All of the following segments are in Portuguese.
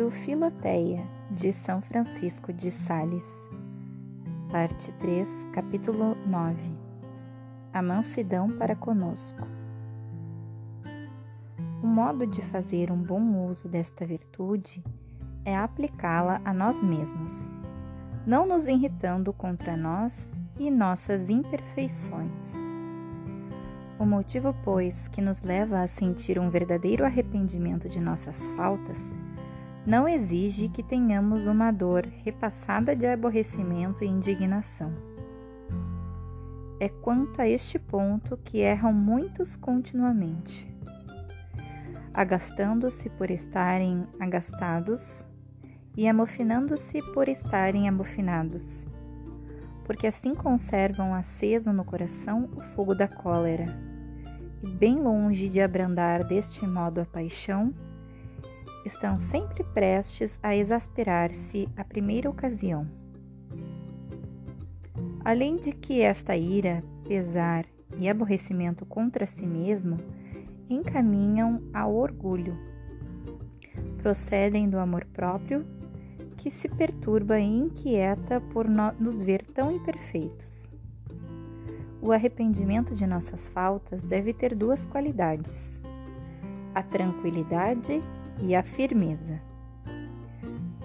livro Filoteia, de São Francisco de Sales, parte 3, capítulo 9 A mansidão para conosco. O modo de fazer um bom uso desta virtude é aplicá-la a nós mesmos, não nos irritando contra nós e nossas imperfeições. O motivo, pois, que nos leva a sentir um verdadeiro arrependimento de nossas faltas não exige que tenhamos uma dor repassada de aborrecimento e indignação. É quanto a este ponto que erram muitos continuamente, agastando-se por estarem agastados e amofinando-se por estarem amofinados, porque assim conservam aceso no coração o fogo da cólera, e bem longe de abrandar deste modo a paixão, estão sempre prestes a exasperar-se à primeira ocasião. Além de que esta ira, pesar e aborrecimento contra si mesmo encaminham ao orgulho, procedem do amor próprio que se perturba e inquieta por nos ver tão imperfeitos. O arrependimento de nossas faltas deve ter duas qualidades: a tranquilidade e a firmeza.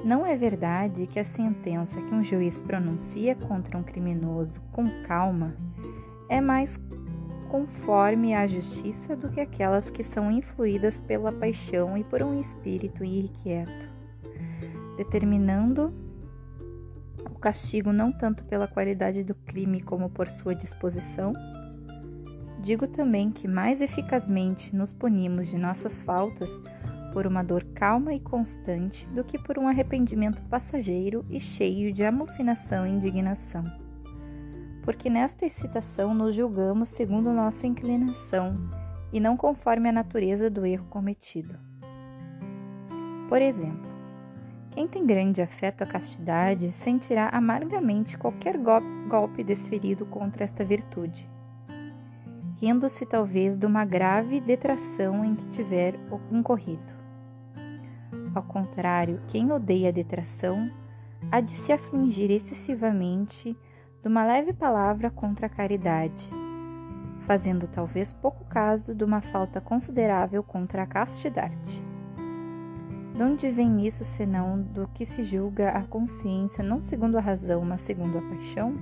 Não é verdade que a sentença que um juiz pronuncia contra um criminoso com calma é mais conforme à justiça do que aquelas que são influídas pela paixão e por um espírito irrequieto determinando o castigo não tanto pela qualidade do crime como por sua disposição. Digo também que mais eficazmente nos punimos de nossas faltas por uma dor calma e constante do que por um arrependimento passageiro e cheio de amofinação e indignação. Porque nesta excitação nos julgamos segundo nossa inclinação e não conforme a natureza do erro cometido. Por exemplo, quem tem grande afeto à castidade sentirá amargamente qualquer golpe desferido contra esta virtude, rindo-se talvez de uma grave detração em que tiver incorrido. Ao contrário, quem odeia a detração há de se afligir excessivamente de uma leve palavra contra a caridade, fazendo talvez pouco caso de uma falta considerável contra a castidade. De onde vem isso senão do que se julga a consciência não segundo a razão, mas segundo a paixão?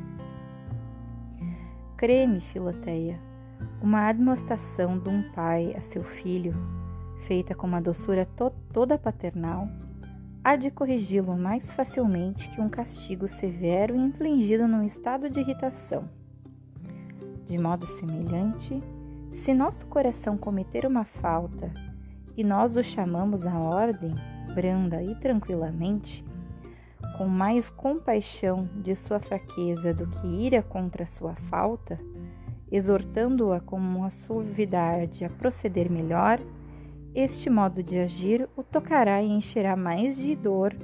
Creme, Filoteia, uma admoestação de um pai a seu filho, feita com uma doçura to toda paternal, há de corrigi-lo mais facilmente que um castigo severo infligido num estado de irritação. De modo semelhante, se nosso coração cometer uma falta e nós o chamamos à ordem, branda e tranquilamente, com mais compaixão de sua fraqueza do que ira contra sua falta, exortando-a com uma suavidade a proceder melhor, este modo de agir o tocará e encherá mais de dor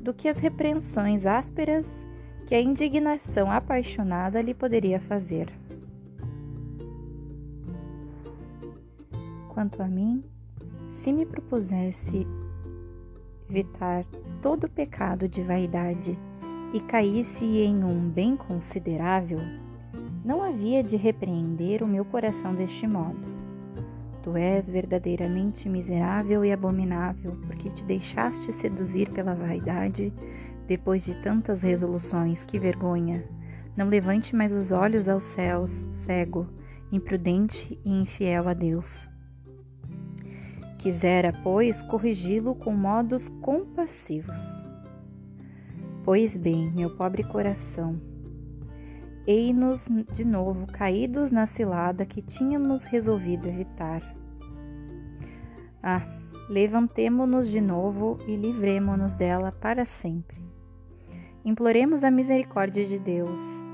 do que as repreensões ásperas que a indignação apaixonada lhe poderia fazer. Quanto a mim, se me propusesse evitar todo pecado de vaidade e caísse em um bem considerável, não havia de repreender o meu coração deste modo. Tu és verdadeiramente miserável e abominável, porque te deixaste seduzir pela vaidade depois de tantas resoluções. Que vergonha! Não levante mais os olhos aos céus, cego, imprudente e infiel a Deus. Quisera, pois, corrigi-lo com modos compassivos. Pois bem, meu pobre coração, ei-nos de novo caídos na cilada que tínhamos resolvido evitar. Ah, levantemo-nos de novo e livremo-nos dela para sempre. Imploremos a misericórdia de Deus.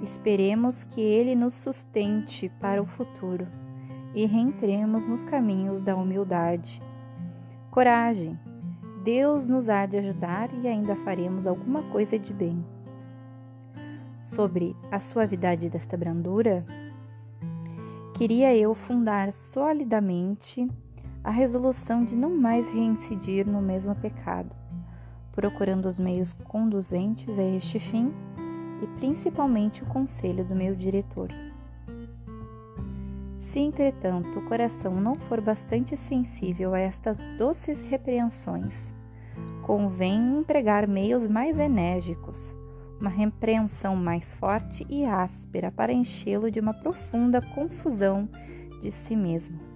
Esperemos que Ele nos sustente para o futuro e reentremos nos caminhos da humildade. Coragem! Deus nos há de ajudar e ainda faremos alguma coisa de bem. Sobre a suavidade desta brandura, queria eu fundar solidamente a resolução de não mais reincidir no mesmo pecado, procurando os meios conduzentes a este fim e principalmente o conselho do meu diretor. Se, entretanto, o coração não for bastante sensível a estas doces repreensões, convém empregar meios mais enérgicos, uma repreensão mais forte e áspera para enchê-lo de uma profunda confusão de si mesmo.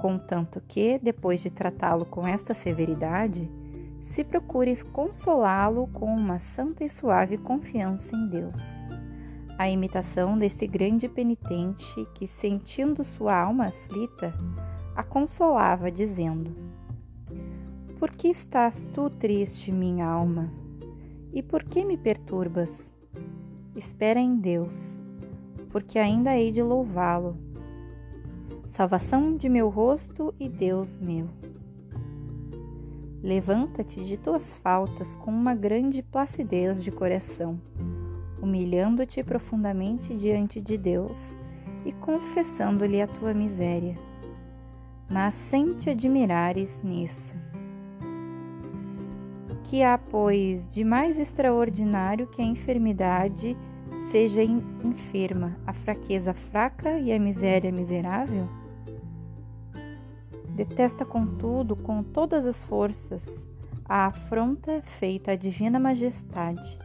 Contanto que, depois de tratá-lo com esta severidade, se procure consolá-lo com uma santa e suave confiança em Deus. A imitação deste grande penitente que, sentindo sua alma aflita, a consolava, dizendo: Por que estás tu triste, minha alma? E por que me perturbas? Espera em Deus, porque ainda hei de louvá-lo. Salvação de meu rosto e Deus meu. Levanta-te de tuas faltas com uma grande placidez de coração, humilhando-te profundamente diante de Deus e confessando-lhe a tua miséria. Mas sem te admirares nisso. Que há, pois, de mais extraordinário que a enfermidade seja enferma, a fraqueza fraca e a miséria miserável? Detesta, contudo, com todas as forças, a afronta feita à divina majestade,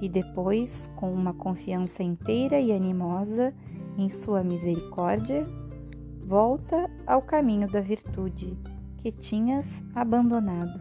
e depois, com uma confiança inteira e animosa em sua misericórdia, volta ao caminho da virtude que tinhas abandonado.